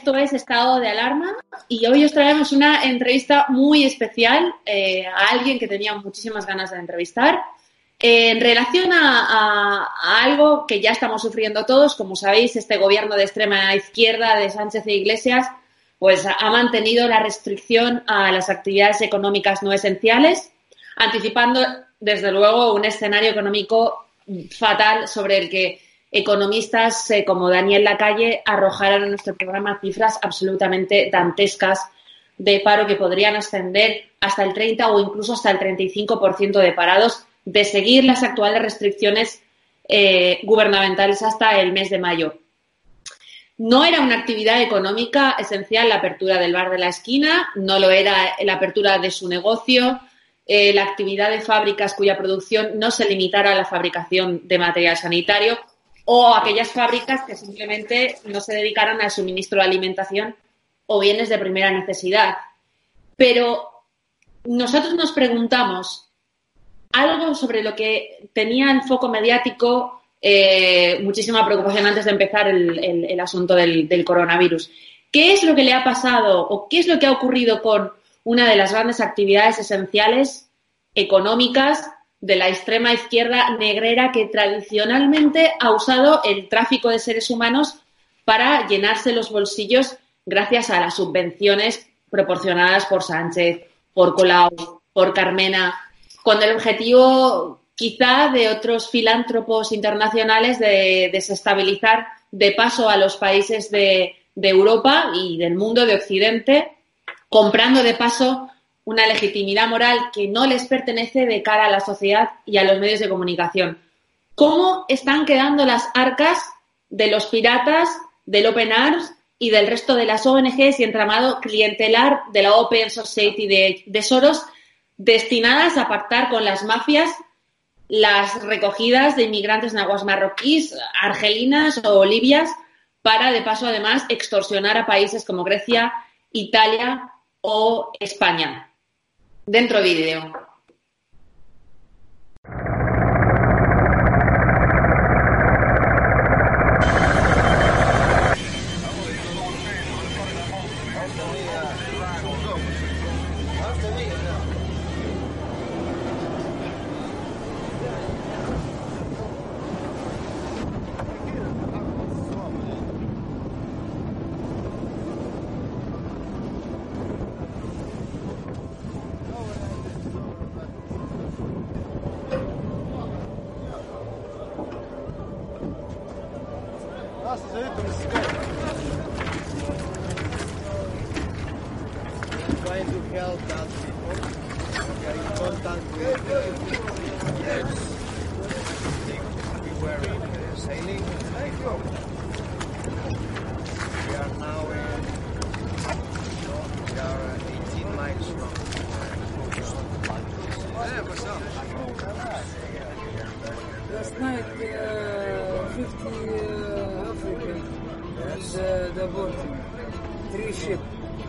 esto es Estado de Alarma y hoy os traemos una entrevista muy especial eh, a alguien que tenía muchísimas ganas de entrevistar. Eh, en relación a, algo que ya estamos sufriendo todos, como sabéis, este gobierno de extrema izquierda de Sánchez e Iglesias pues ha mantenido la restricción a las actividades económicas no esenciales, anticipando desde luego un escenario económico fatal sobre el que economistas eh, como Daniel Lacalle arrojaron en nuestro programa cifras absolutamente dantescas de paro que podrían ascender hasta el 30 o incluso hasta el 35% de parados de seguir las actuales restricciones eh, gubernamentales hasta el mes de mayo. No era una actividad económica esencial la apertura del bar de la esquina, no lo era la apertura de su negocio, eh, la actividad de fábricas cuya producción no se limitara a la fabricación de material sanitario o aquellas fábricas que simplemente no se dedicaran al suministro de alimentación o bienes de primera necesidad. Pero nosotros nos preguntamos algo sobre lo que tenía el foco mediático eh, muchísima preocupación antes de empezar el, asunto del, del, coronavirus. ¿Qué es lo que le ha pasado o qué es lo que ha ocurrido con una de las grandes actividades esenciales económicas de la extrema izquierda negrera que tradicionalmente ha usado el tráfico de seres humanos para llenarse los bolsillos gracias a las subvenciones proporcionadas por Sánchez, por Colau, por Carmena, con el objetivo quizá de otros filántropos internacionales de desestabilizar de paso a los países de, de Europa y del mundo de Occidente, comprando de paso una legitimidad moral que no les pertenece de cara a la sociedad y a los medios de comunicación. ¿Cómo están quedando las arcas de los piratas, del Open Arms y del resto de las ONGs y entramado clientelar de la Open Society de, Soros destinadas a pactar con las mafias las recogidas de inmigrantes naguas marroquíes, argelinas o libias para, de paso, además, extorsionar a países como Grecia, Italia o España dentro vídeo. Last night, uh, 50 uh, African and uh, the boat, three ship.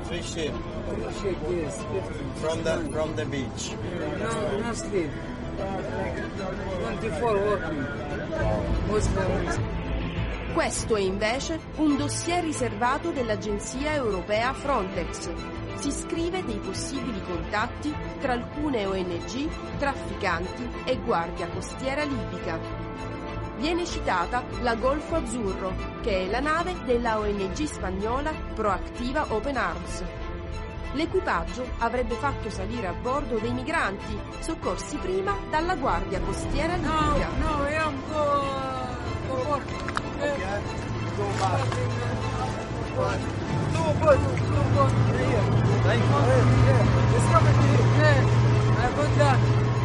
Three ship. Three ship, yes. 50. From the from the beach. No, no sleep. 24 working. Muslims. Questo è invece un dossier riservato dell'agenzia europea Frontex, si scrive dei possibili contatti tra alcune ONG, trafficanti e guardia costiera libica. Viene citata la Golfo Azzurro, che è la nave della ONG spagnola Proactiva Open Arms. L'equipaggio avrebbe fatto salire a bordo dei migranti soccorsi prima dalla guardia costiera libica. No, no, io ancora...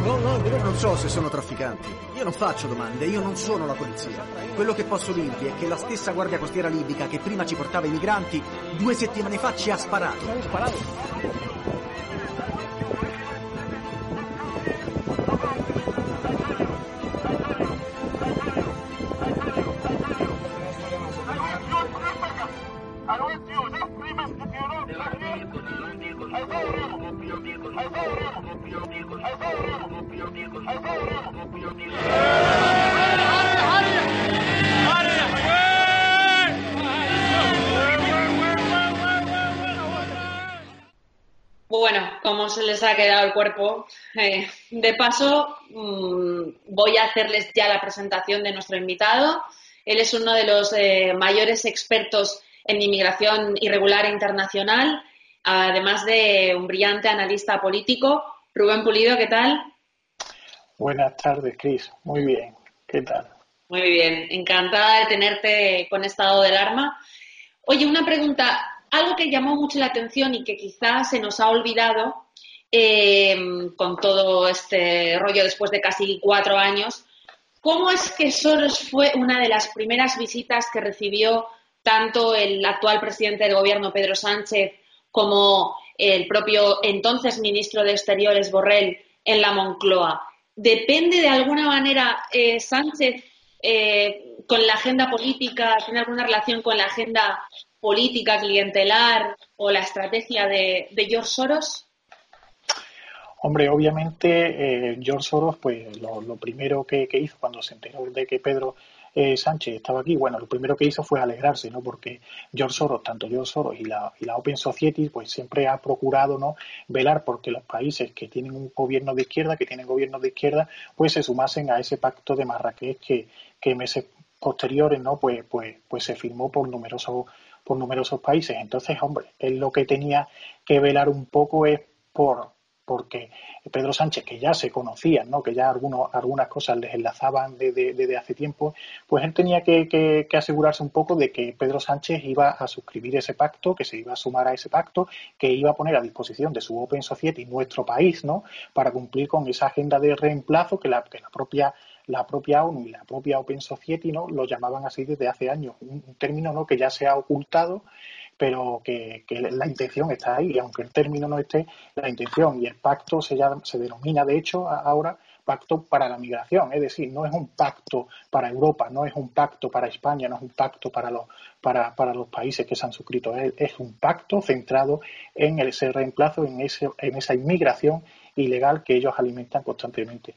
No, no, io non so se sono trafficanti. Io non faccio domande, io non sono la polizia. Quello che posso dirvi è che la stessa guardia costiera libica che prima ci portava i migranti, due settimane fa ci ha sparato. Sparato? Quedado el cuerpo. Eh, de paso, mm, voy a hacerles ya la presentación de nuestro invitado. Él es uno de los eh, mayores expertos en inmigración irregular e internacional, además de un brillante analista político. Rubén Pulido, ¿qué tal? Buenas tardes, Cris. Muy bien. ¿Qué tal? Muy bien. Encantada de tenerte con estado del arma. Oye, una pregunta algo que llamó mucho la atención y que quizás se nos ha olvidado eh, con todo este rollo después de casi cuatro años, ¿cómo es que Soros fue una de las primeras visitas que recibió tanto el actual presidente del gobierno, Pedro Sánchez, como el propio entonces ministro de Exteriores, Borrell, en la Moncloa? ¿Depende de alguna manera eh, Sánchez eh, con la agenda política, tiene alguna relación con la agenda política clientelar o la estrategia de, George Soros? Hombre, obviamente eh, George Soros, pues lo, primero que, hizo cuando se enteró de que Pedro eh, Sánchez estaba aquí, bueno, lo primero que hizo fue alegrarse, ¿no? Porque George Soros, tanto George Soros y la, y la Open Society, pues siempre ha procurado, ¿no? Velar porque los países que tienen un gobierno de izquierda, que tienen gobiernos de izquierda, pues se sumasen a ese pacto de Marrakech que, que meses posteriores, ¿no? Pues, pues, pues se firmó por numerosos por numerosos países. Entonces, hombre, él lo que tenía que velar un poco es por porque Pedro Sánchez, que ya se conocían, ¿no? que ya algunos, algunas cosas les enlazaban desde, hace tiempo, pues él tenía que, asegurarse un poco de que Pedro Sánchez iba a suscribir ese pacto, que se iba a sumar a ese pacto, que iba a poner a disposición de su Open Society nuestro país, ¿no? para cumplir con esa agenda de reemplazo que la, que la propia la propia ONU y la propia Open Society ¿no? lo llamaban así desde hace años, un, término ¿no? que ya se ha ocultado, pero que, la intención está ahí, y aunque el término no esté, la intención y el pacto se, se denomina, de hecho, ahora pacto para la migración, es decir, no es un pacto para Europa, no es un pacto para España, no es un pacto para los, para, para los países que se han suscrito, es, es un pacto centrado en ese reemplazo, en, ese, en esa inmigración ilegal que ellos alimentan constantemente.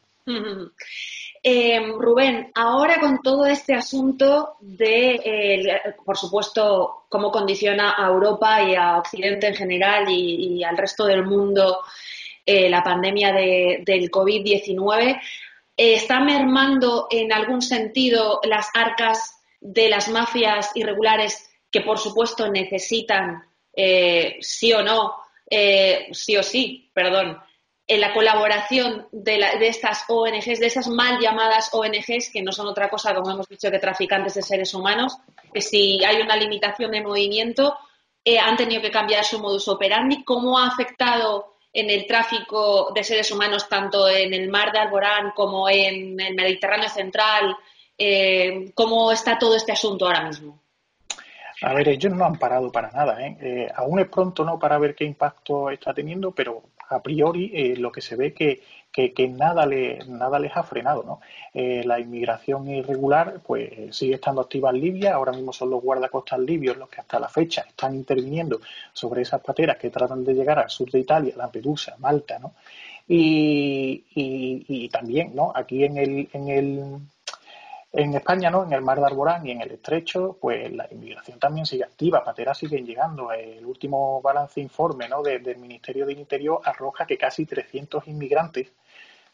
Eh, Rubén, ahora con todo este asunto de, eh, por supuesto, cómo condiciona a Europa y a Occidente en general y, al resto del mundo eh, la pandemia del COVID-19, ¿está mermando en algún sentido las arcas de las mafias irregulares que, por supuesto, necesitan, sí o no, sí o sí, perdón, en la colaboración de, estas ONGs, de esas mal llamadas ONGs, que no son otra cosa, como hemos dicho, que traficantes de seres humanos, que si hay una limitación de movimiento, eh, han tenido que cambiar su modus operandi. ¿Cómo ha afectado en el tráfico de seres humanos, tanto en el mar de Alborán como en el Mediterráneo central? Eh, ¿Cómo está todo este asunto ahora mismo? A ver, ellos no han parado para nada. ¿eh? ¿eh? aún es pronto no para ver qué impacto está teniendo, pero a priori eh, lo que se ve que, que, nada, le, nada les ha frenado. ¿no? Eh, la inmigración irregular pues sigue estando activa en Libia. Ahora mismo son los guardacostas libios los que hasta la fecha están interviniendo sobre esas pateras que tratan de llegar al sur de Italia, Lampedusa, Malta. ¿no? Y, y, y también ¿no? aquí en el, en el en España, ¿no? En el mar de Arborán y en el estrecho, pues la inmigración también sigue activa, pateras siguen llegando. El último balance informe ¿no? del Ministerio del Interior arroja que casi 300 inmigrantes,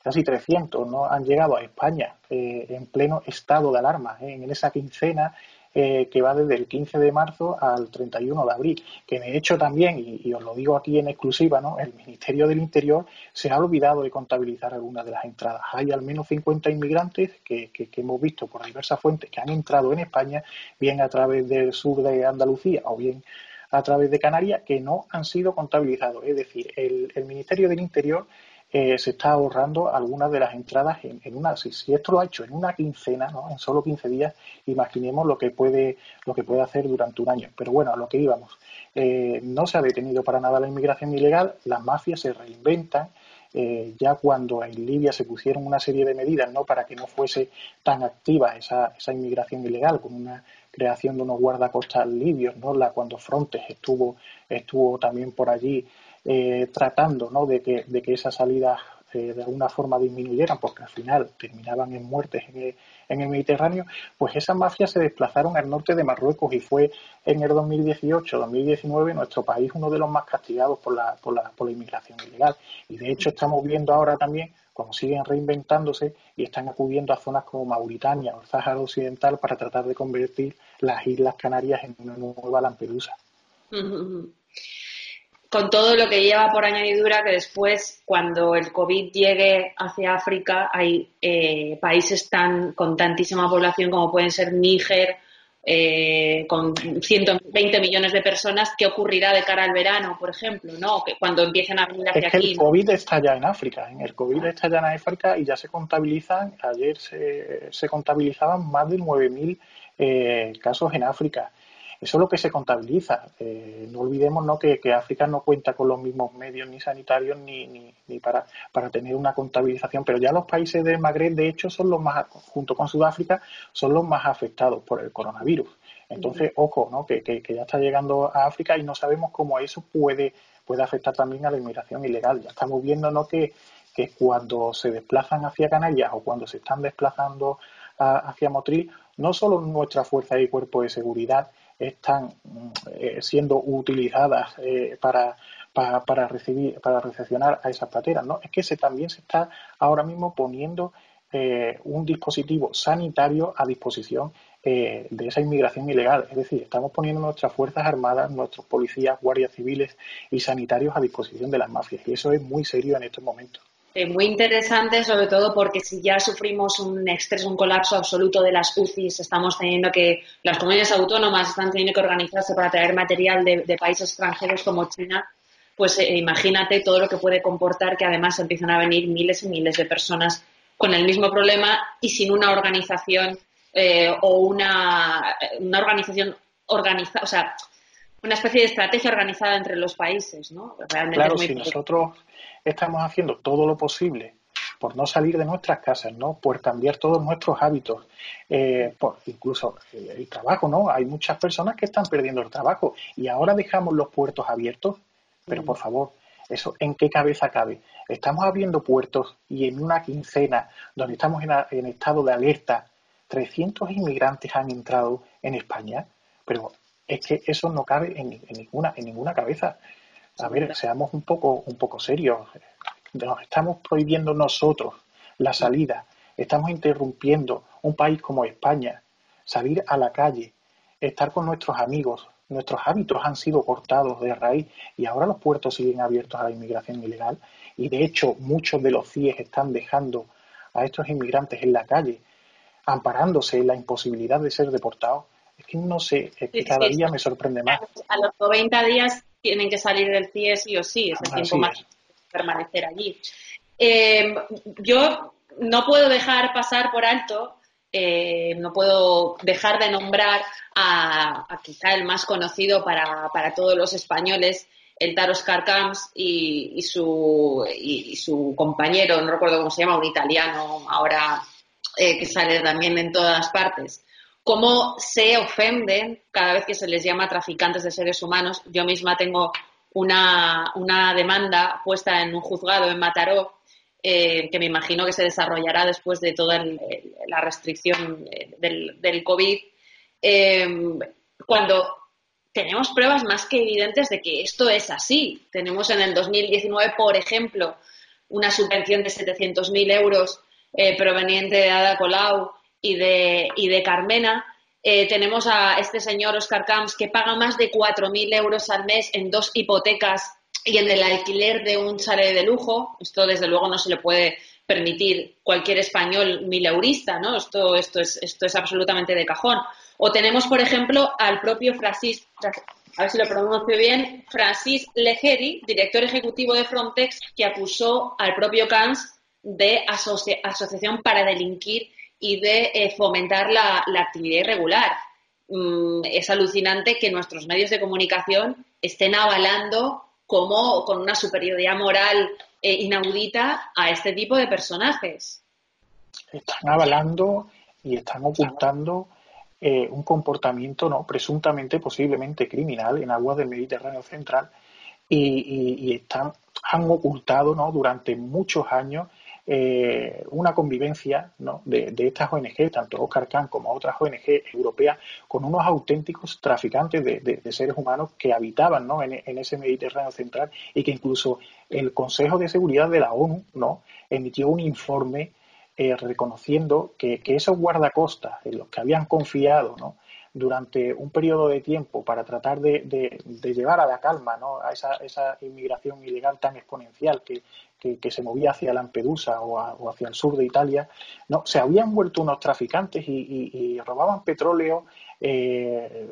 casi 300, ¿no? han llegado a España eh, en pleno estado de alarma. ¿eh? En esa quincena eh, que va desde el 15 de marzo al 31 de abril. Que de hecho también, y, os lo digo aquí en exclusiva, ¿no? el Ministerio del Interior se ha olvidado de contabilizar algunas de las entradas. Hay al menos 50 inmigrantes que, que, hemos visto por diversas fuentes que han entrado en España, bien a través del sur de Andalucía o bien a través de Canarias, que no han sido contabilizados. Es decir, el, el Ministerio del Interior eh, se está ahorrando algunas de las entradas en, una. Si, si, esto lo ha hecho en una quincena, ¿no? en solo 15 días, imaginemos lo que puede lo que puede hacer durante un año. Pero bueno, a lo que íbamos. Eh, no se ha detenido para nada la inmigración ilegal, las mafias se reinventan. Eh, ya cuando en Libia se pusieron una serie de medidas no para que no fuese tan activa esa, esa inmigración ilegal, con una creación de unos guardacostas libios, ¿no? La, cuando Frontex estuvo, estuvo también por allí eh, tratando ¿no? de, que, de que esas salidas eh, de alguna forma disminuyeran, porque al final terminaban en muertes en el, Mediterráneo, pues esas mafias se desplazaron al norte de Marruecos y fue en el 2018-2019 nuestro país uno de los más castigados por la, por, la, por la inmigración ilegal. Y de hecho estamos viendo ahora también como siguen reinventándose y están acudiendo a zonas como Mauritania o el Sáhara Occidental para tratar de convertir las Islas Canarias en una nueva Lampedusa. Con todo lo que lleva por añadidura que después, cuando el COVID llegue hacia África, hay eh, países tan con tantísima población como pueden ser Níger, eh, con 120 millones de personas, ¿qué ocurrirá de cara al verano, por ejemplo? ¿no? Que cuando empiecen a venir hacia es que El COVID está ya en África, en el COVID está ya en África y ya se contabilizan, ayer se, se contabilizaban más de 9.000 eh, casos en África. Eso es lo que se contabiliza. Eh, no olvidemos ¿no? Que, África no cuenta con los mismos medios ni sanitarios ni, ni, para, para, tener una contabilización, pero ya los países del Magreb, de hecho, son los más, junto con Sudáfrica, son los más afectados por el coronavirus. Entonces, ojo, ¿no? Que, que, ya está llegando a África y no sabemos cómo eso puede, puede afectar también a la inmigración ilegal. Ya estamos viendo ¿no? que, que cuando se desplazan hacia Canarias o cuando se están desplazando hacia Motril, no solo nuestra fuerza y cuerpo de seguridad están eh, siendo utilizadas eh, para, para, recibir, para recepcionar a esas pateras, ¿no? Es que se, también se está ahora mismo poniendo eh, un dispositivo sanitario a disposición de esa inmigración ilegal. Es decir, estamos poniendo nuestras Fuerzas Armadas, nuestros policías, guardias civiles y sanitarios a disposición de las mafias. Y eso es muy serio en estos momentos. Eh, muy interesante, sobre todo porque si ya sufrimos un estrés, un colapso absoluto de las UCIs, estamos teniendo que, las comunidades autónomas están teniendo que organizarse para traer material de, países extranjeros como China, pues eh, imagínate todo lo que puede comportar que además empiezan a venir miles y miles de personas con el mismo problema y sin una organización eh, o una, una organización organizada, o sea, una especie de estrategia organizada entre los países, ¿no? claro, si nosotros estamos haciendo todo lo posible por no salir de nuestras casas, ¿no? Por cambiar todos nuestros hábitos, eh, por incluso el trabajo, ¿no? Hay muchas personas que están perdiendo el trabajo y ahora dejamos los puertos abiertos, pero por favor, eso, ¿en qué cabeza cabe? Estamos abriendo puertos y en una quincena donde estamos en, estado de alerta, 300 inmigrantes han entrado en España, pero es que eso no cabe en, ninguna, en ninguna cabeza. A ver, seamos un poco, un poco serios. Nos estamos prohibiendo nosotros la salida. Estamos interrumpiendo un país como España, salir a la calle, estar con nuestros amigos. Nuestros hábitos han sido cortados de raíz y ahora los puertos siguen abiertos a la inmigración ilegal. Y de hecho, muchos de los CIEs están dejando a estos inmigrantes en la calle, amparándose en la imposibilidad de ser deportados. Es que no sé, es que cada día me sorprende más. A los 90 días tienen que salir del CIE sí o sí, es el tiempo más permanecer allí. Eh, yo no puedo dejar pasar por alto, eh, no puedo dejar de nombrar a, quizá el más conocido para, todos los españoles, el Taros Carcams y, y, su, y, su compañero, no recuerdo cómo se llama, un italiano ahora eh, que sale también en todas partes cómo se ofenden cada vez que se les llama traficantes de seres humanos. Yo misma tengo una, demanda puesta en un juzgado en Mataró, eh, que me imagino que se desarrollará después de toda la restricción eh, del, COVID, em, cuando tenemos pruebas más que evidentes de que esto es así. Tenemos en el 2019, por ejemplo, una subvención de 700.000 euros eh, proveniente de Ada Colau y de, y de Carmena. Eh, tenemos a este señor Oscar Camps que paga más de 4.000 euros al mes en dos hipotecas y en el alquiler de un chalet de lujo. Esto, desde luego, no se le puede permitir cualquier español mileurista, ¿no? Esto, esto, es, esto es absolutamente de cajón. O tenemos, por ejemplo, al propio Francis, a ver si lo pronuncio bien, Francis Legeri, director ejecutivo de Frontex, que acusó al propio Camps de asociación para delinquir y de eh, fomentar la, actividad irregular. Mm, es alucinante que nuestros medios de comunicación estén avalando como con una superioridad moral eh, inaudita a este tipo de personajes. Están avalando y están ocultando eh, un comportamiento no presuntamente posiblemente criminal en aguas del Mediterráneo central y, están, han ocultado ¿no? durante muchos años eh, una convivencia ¿no? de, estas ONG, tanto Oscar Kahn como otras ONG europeas, con unos auténticos traficantes de, seres humanos que habitaban ¿no? en, ese Mediterráneo central y que incluso el Consejo de Seguridad de la ONU ¿no? emitió un informe eh, reconociendo que, esos guardacostas en los que habían confiado ¿no? Durante un periodo de tiempo para tratar de, llevar a la calma ¿no? a esa, esa, inmigración ilegal tan exponencial que, se movía hacia Lampedusa o, hacia el sur de Italia, no, se habían vuelto unos traficantes y, robaban petróleo eh,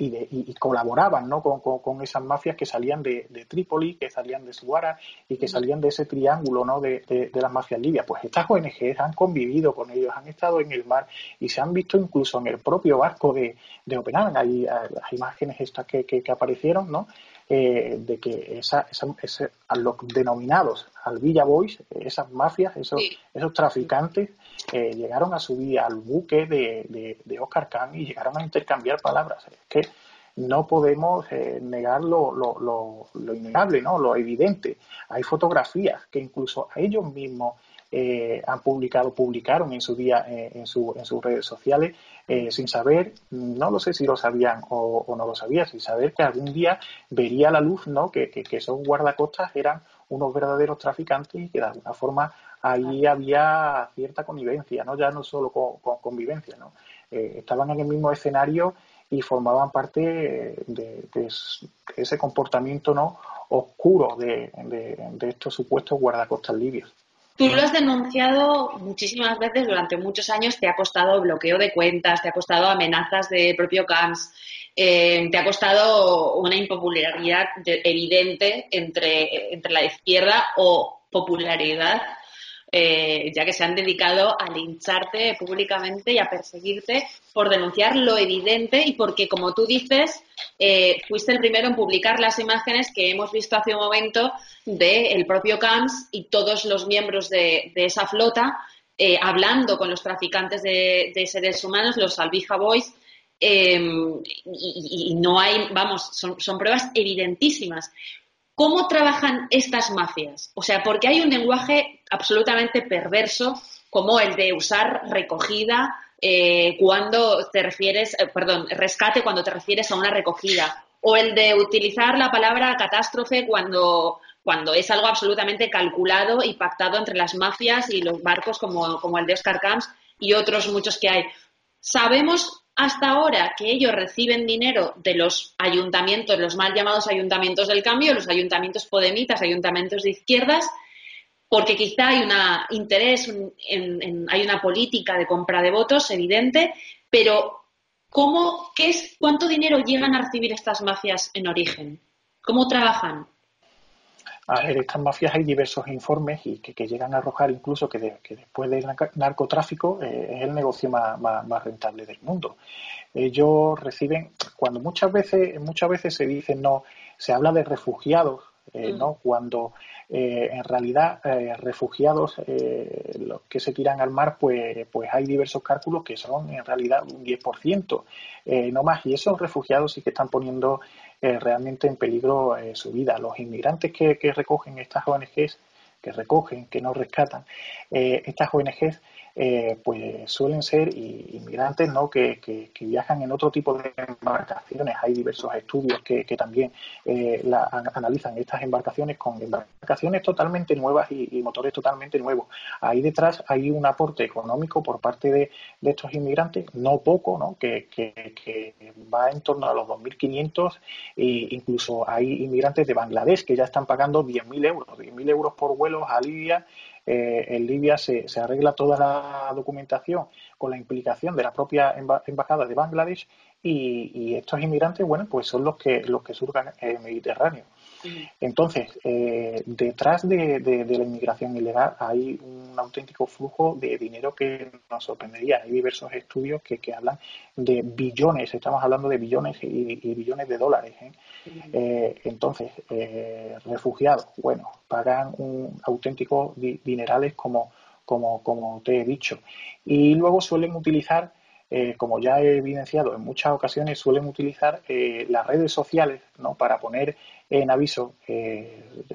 y, colaboraban ¿no? con, esas mafias que salían de, Trípoli, que salían de Suara y que salían de ese triángulo ¿no? de, las mafias libias. Pues estas ONGs han convivido con ellos, han estado en el mar y se han visto incluso en el propio barco de, de Openhagen. Hay, hay imágenes estas que, que, aparecieron, ¿no? Eh, de que esa, esa, a los denominados al Villa Boys, esas mafias, esos, esos traficantes, eh, llegaron a subir al buque de, de, Oscar Kahn y llegaron a intercambiar palabras. Es que no podemos eh, negar lo, lo, lo, innegable, ¿no? lo evidente. Hay fotografías que incluso a ellos mismos eh, han publicado, publicaron en su día eh, en, su, en sus redes sociales, eh, sin saber, no lo sé si lo sabían o, no lo sabían, sin saber que algún día vería la luz, ¿no? Que, que, esos guardacostas eran unos verdaderos traficantes y que de alguna forma ahí había cierta connivencia, ¿no? Ya no solo con, convivencia, ¿no? estaban en el mismo escenario y formaban parte de, ese comportamiento no oscuro de, de estos supuestos guardacostas libios. Tú lo has denunciado muchísimas veces durante muchos años, te ha costado bloqueo de cuentas, te ha costado amenazas de propio CAMS, eh, te ha costado una impopularidad evidente entre, entre la izquierda o popularidad eh, ya que se han dedicado a lincharte públicamente y a perseguirte por denunciar lo evidente y porque, como tú dices, eh, fuiste el primero en publicar las imágenes que hemos visto hace un momento del propio CAMS y todos los miembros de, esa flota eh, hablando con los traficantes de, seres humanos, los Albija Boys, em, y, no hay, vamos, son, pruebas evidentísimas. ¿Cómo trabajan estas mafias? O sea, porque hay un lenguaje absolutamente perverso como el de usar recogida eh, cuando te refieres, eh, perdón, rescate cuando te refieres a una recogida, o el de utilizar la palabra catástrofe cuando, cuando es algo absolutamente calculado y pactado entre las mafias y los barcos como, como el de Oscar Camps y otros muchos que hay. Sabemos hasta ahora que ellos reciben dinero de los ayuntamientos, los mal llamados ayuntamientos del cambio, los ayuntamientos podemitas, ayuntamientos de izquierdas, porque quizá hay un interés, hay una política de compra de votos evidente, pero ¿cómo, qué es, ¿cuánto dinero llegan a recibir estas mafias en origen? ¿Cómo trabajan? A ver, estas mafias hay diversos informes y que, llegan a arrojar incluso que, después del narcotráfico eh, es el negocio más, rentable del mundo. Ellos reciben, cuando muchas veces, muchas veces se dice no, se habla de refugiados, eh, ¿no? Mm. Cuando eh, en realidad refugiados los que se tiran al mar, pues, pues hay diversos cálculos que son en realidad un 10%, no más. Y esos refugiados sí que están poniendo eh, realmente en peligro eh, su vida. Los inmigrantes que, recogen estas ONGs, que recogen, que no rescatan, eh, estas ONGs eh, pues suelen ser inmigrantes ¿no? Que, viajan en otro tipo de embarcaciones. Hay diversos estudios que, también eh, analizan estas embarcaciones con embarcaciones totalmente nuevas y, motores totalmente nuevos. Ahí detrás hay un aporte económico por parte de, estos inmigrantes, no poco, ¿no? Que, va en torno a los 2.500 e incluso hay inmigrantes de Bangladesh que ya están pagando 10.000 euros, 10.000 euros por vuelos a Libia eh, en Libia se, arregla toda la documentación con la implicación de la propia embajada de Bangladesh y, estos inmigrantes, bueno, pues son los que los que surcan el Mediterráneo. Entonces, eh, detrás de, la inmigración ilegal hay un auténtico flujo de dinero que nos sorprendería. Hay diversos estudios que, hablan de billones, estamos hablando de billones y, billones de dólares. ¿eh? Eh, entonces, refugiados, bueno, pagan un auténtico dinerales como, como, como te he dicho. Y luego suelen utilizar eh, como ya he evidenciado en muchas ocasiones, suelen utilizar eh, las redes sociales ¿no? para poner en aviso.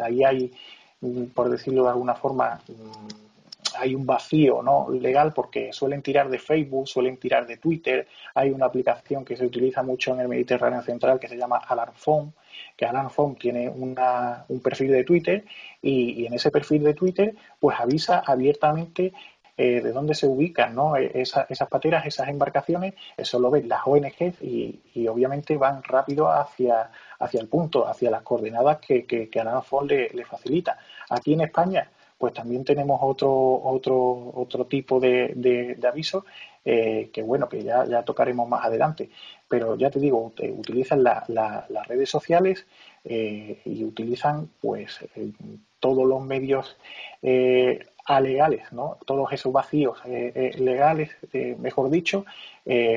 ahí hay, mm, por decirlo de alguna forma, mm, hay un vacío ¿no? legal porque suelen tirar de Facebook, suelen tirar de Twitter. Hay una aplicación que se utiliza mucho en el Mediterráneo Central que se llama Alarmphone, que Alarmphone tiene una, un perfil de Twitter y, en ese perfil de Twitter pues avisa abiertamente eh, de dónde se ubican ¿no? E, esas pateras, esas embarcaciones, eso lo ven las ONGs y, y obviamente van rápido hacia, hacia el punto, hacia las coordenadas que, que, que le, le facilita. Aquí en España pues también tenemos otro, otro, otro tipo de, de, aviso eh, que bueno, que ya, ya tocaremos más adelante. Pero ya te digo, utilizan las redes sociales eh, y utilizan pues eh, todos los medios alegales, ¿no? todos esos vacíos legales, mejor dicho,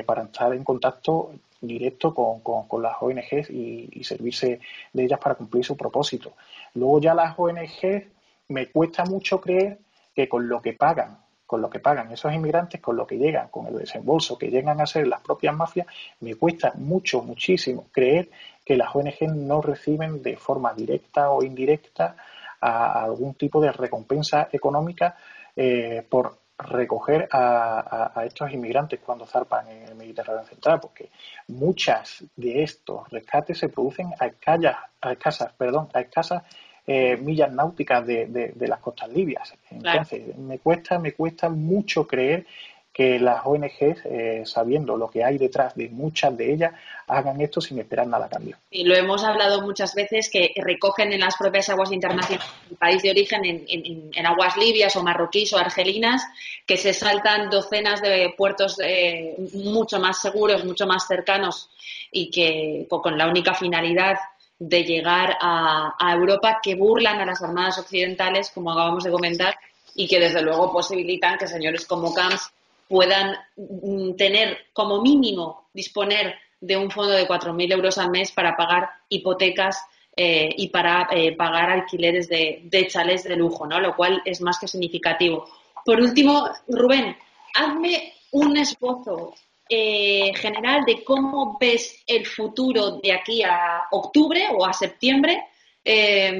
para estar en contacto directo con, con, las ONGs y, y, servirse de ellas para cumplir su propósito. Luego ya las ONGs me cuesta mucho creer que con lo que pagan, con lo que pagan esos inmigrantes, con lo que llegan, con el desembolso que llegan a ser las propias mafias, me cuesta mucho, muchísimo creer que las ONG no reciben de forma directa o indirecta algún tipo de recompensa económica eh, por recoger a, estos inmigrantes cuando zarpan en el Mediterráneo Central, porque muchas de estos rescates se producen a escasas, a perdón, a escasas eh, millas náuticas de, las costas libias. Entonces, me cuesta, me cuesta mucho creer que las ONGs, eh, sabiendo lo que hay detrás de muchas de ellas, hagan esto sin esperar nada a cambio. Y lo hemos hablado muchas veces que recogen en las propias aguas internacionales del país de origen, en, aguas libias o marroquíes o argelinas, que se saltan docenas de puertos eh, mucho más seguros, mucho más cercanos y que con la única finalidad de llegar a, Europa que burlan a las armadas occidentales, como acabamos de comentar, y que desde luego posibilitan que señores como Camps puedan mm, tener como mínimo disponer de un fondo de 4.000 euros al mes para pagar hipotecas eh, y para eh, pagar alquileres de, de de lujo, ¿no? Lo cual es más que significativo. Por último, Rubén, hazme un esbozo eh, general de cómo ves el futuro de aquí a octubre o a septiembre eh,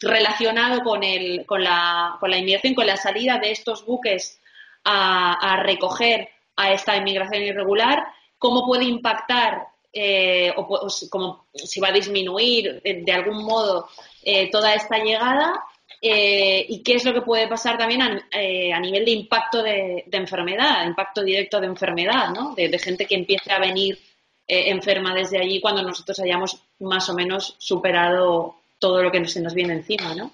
relacionado con, el, con, la, con la inmigración, con la salida de estos buques a, recoger a esta inmigración irregular, cómo puede impactar eh, o, como si va a disminuir de algún modo toda esta llegada eh, y qué es lo que puede pasar también a, eh, nivel de impacto de, enfermedad, impacto directo de enfermedad, ¿no? De, gente que empiece a venir eh, enferma desde allí cuando nosotros hayamos más o menos superado todo lo que se nos viene encima, ¿no?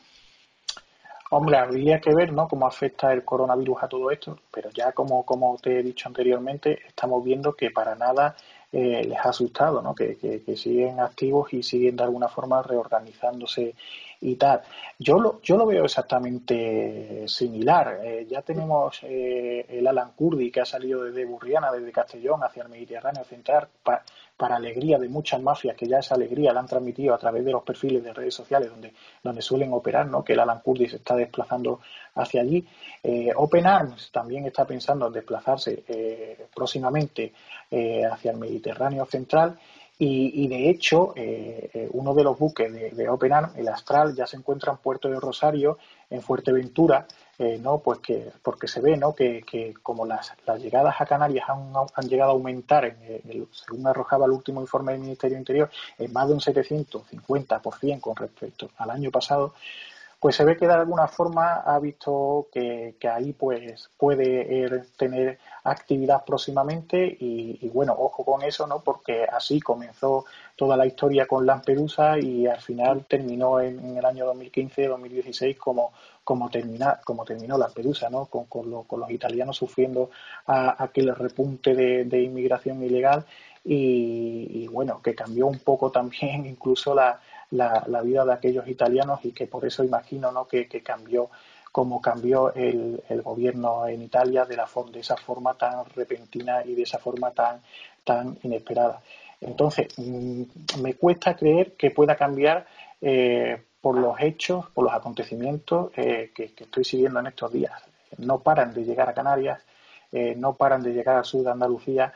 Hombre, habría que ver ¿no? cómo afecta el coronavirus a todo esto, pero ya como, como te he dicho anteriormente, estamos viendo que para nada les ha asustado, ¿no? que siguen activos y siguen de alguna forma reorganizándose y tal. Yo lo, yo lo veo exactamente similar. Eh, ya tenemos eh, el Alan Kurdi que ha salido desde Burriana, desde Castellón hacia el Mediterráneo Central, para alegría de muchas mafias que ya esa alegría la han transmitido a través de los perfiles de redes sociales donde, donde suelen operar, ¿no? que el Alan Kurdi se está desplazando hacia allí. Eh, Open Arms también está pensando en desplazarse próximamente hacia el Mediterráneo Central y, de hecho, eh, eh, uno de los buques de, de, Open el Astral, ya se encuentra en Puerto de Rosario, en Fuerteventura, eh, ¿no? Pues que, porque se ve, ¿no? Que, que como las, las, llegadas a Canarias han, llegado a aumentar, en según arrojaba el último informe del Ministerio Interior, en más de un 750% con respecto al año pasado, pues se ve que de alguna forma ha visto que, ahí pues puede tener actividad próximamente y, bueno, ojo con eso, ¿no? Porque así comenzó toda la historia con Lampedusa y al final terminó en, el año 2015-2016 como, como, como terminó Lampedusa, ¿no? Con, con, los italianos sufriendo aquel repunte de, inmigración ilegal y bueno, que cambió un poco también incluso la la, la, vida de aquellos italianos y que por eso imagino ¿no? que, cambió como cambió el, gobierno en Italia de, la, esa forma tan repentina y de esa forma tan, tan inesperada. Entonces, mm, me cuesta creer que pueda cambiar eh, por los hechos, por los acontecimientos eh, que, estoy siguiendo en estos días. No paran de llegar a Canarias, eh, no paran de llegar al sur de Andalucía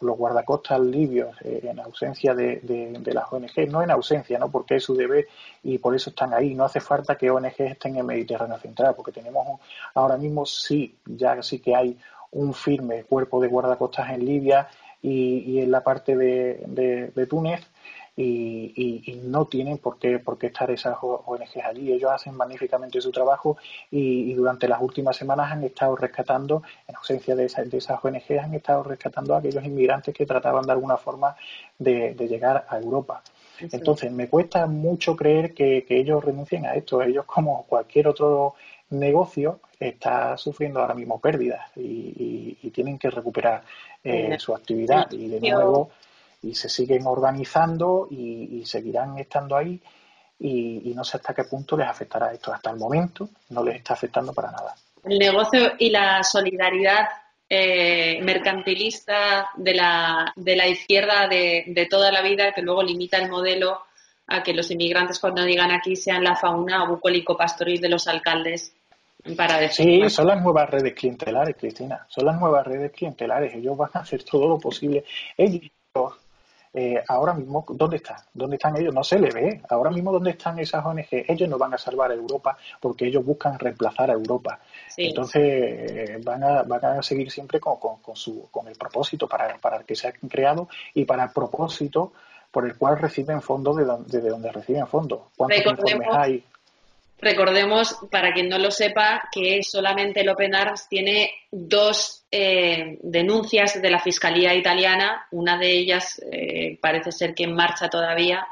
los guardacostas libios en ausencia de, de, las ONG, no en ausencia, no porque es su deber y por eso están ahí. No hace falta que ONG estén en el Mediterráneo Central, porque tenemos ahora mismo sí, ya sí que hay un firme cuerpo de guardacostas en Libia y, en la parte de, de Túnez y, no tienen por qué, por qué estar esas ONGs allí. Ellos hacen magníficamente su trabajo y, durante las últimas semanas han estado rescatando, en ausencia de, de esas ONGs, han estado rescatando a aquellos inmigrantes que trataban de alguna forma de, llegar a Europa. Entonces, me cuesta mucho creer que, ellos renuncien a esto. Ellos, como cualquier otro negocio, está sufriendo ahora mismo pérdidas y, tienen que recuperar eh, su actividad. Y de nuevo, y se siguen organizando y, seguirán estando ahí y, no sé hasta qué punto les afectará esto. Hasta el momento no les está afectando para nada. El negocio y la solidaridad eh, mercantilista de la, de la izquierda de, de, toda la vida que luego limita el modelo a que los inmigrantes cuando digan aquí sean la fauna bucólico pastoril de los alcaldes para decir. Sí, son las nuevas redes clientelares, Cristina. Son las nuevas redes clientelares. Ellos van a hacer todo lo posible. Ellos eh, ahora mismo, ¿dónde están? ¿Dónde están ellos? No se le ve. Ahora mismo, ¿dónde están esas ONG? Ellos no van a salvar a Europa porque ellos buscan reemplazar a Europa. Entonces, eh, van, a, van a seguir siempre con, con, su, con el propósito para, para el que se han creado y para el propósito por el cual reciben fondos de donde, de donde reciben fondos. ¿Cuántos informes hay? Recordemos, para quien no lo sepa, que solamente el Open Arms tiene dos eh, denuncias de la Fiscalía italiana. Una de ellas eh, parece ser que en marcha todavía.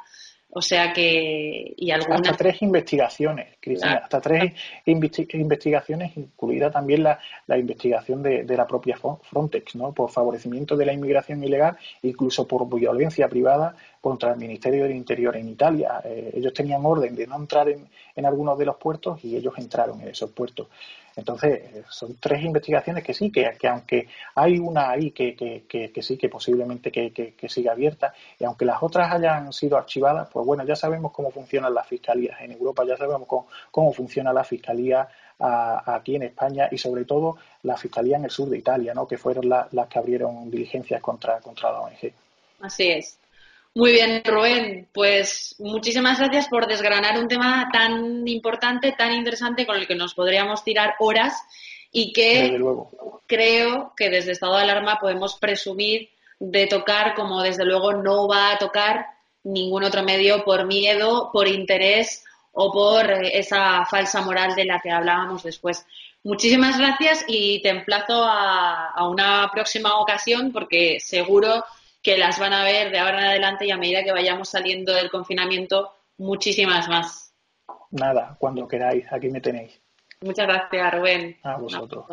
O sea que. Y algunas... Hasta tres investigaciones, Cristina. Hasta tres investigaciones, incluida también la, la investigación de, de, la propia Frontex, ¿no? Por favorecimiento de la inmigración ilegal, incluso por violencia privada contra el Ministerio del Interior en Italia. Eh, ellos tenían orden de no entrar en, en, algunos de los puertos y ellos entraron en esos puertos. Entonces, son tres investigaciones que sí, que, que aunque hay una ahí que, que, que sí, que posiblemente que, siga abierta, y aunque las otras hayan sido archivadas, pues bueno, ya sabemos cómo funcionan las fiscalías en Europa, ya sabemos cómo, cómo funciona la fiscalía aquí en España y sobre todo la fiscalía en el sur de Italia, ¿no? que fueron las que abrieron diligencias contra, contra la ONG. Así es. Muy bien, Rubén. Pues muchísimas gracias por desgranar un tema tan importante, tan interesante, con el que nos podríamos tirar horas y que creo que desde estado de alarma podemos presumir de tocar como desde luego no va a tocar ningún otro medio por miedo, por interés o por esa falsa moral de la que hablábamos después. Muchísimas gracias y te emplazo a, a una próxima ocasión porque seguro que las van a ver de ahora en adelante y a medida que vayamos saliendo del confinamiento, muchísimas más. Nada, cuando queráis, aquí me tenéis. Muchas gracias, Rubén. A vosotros.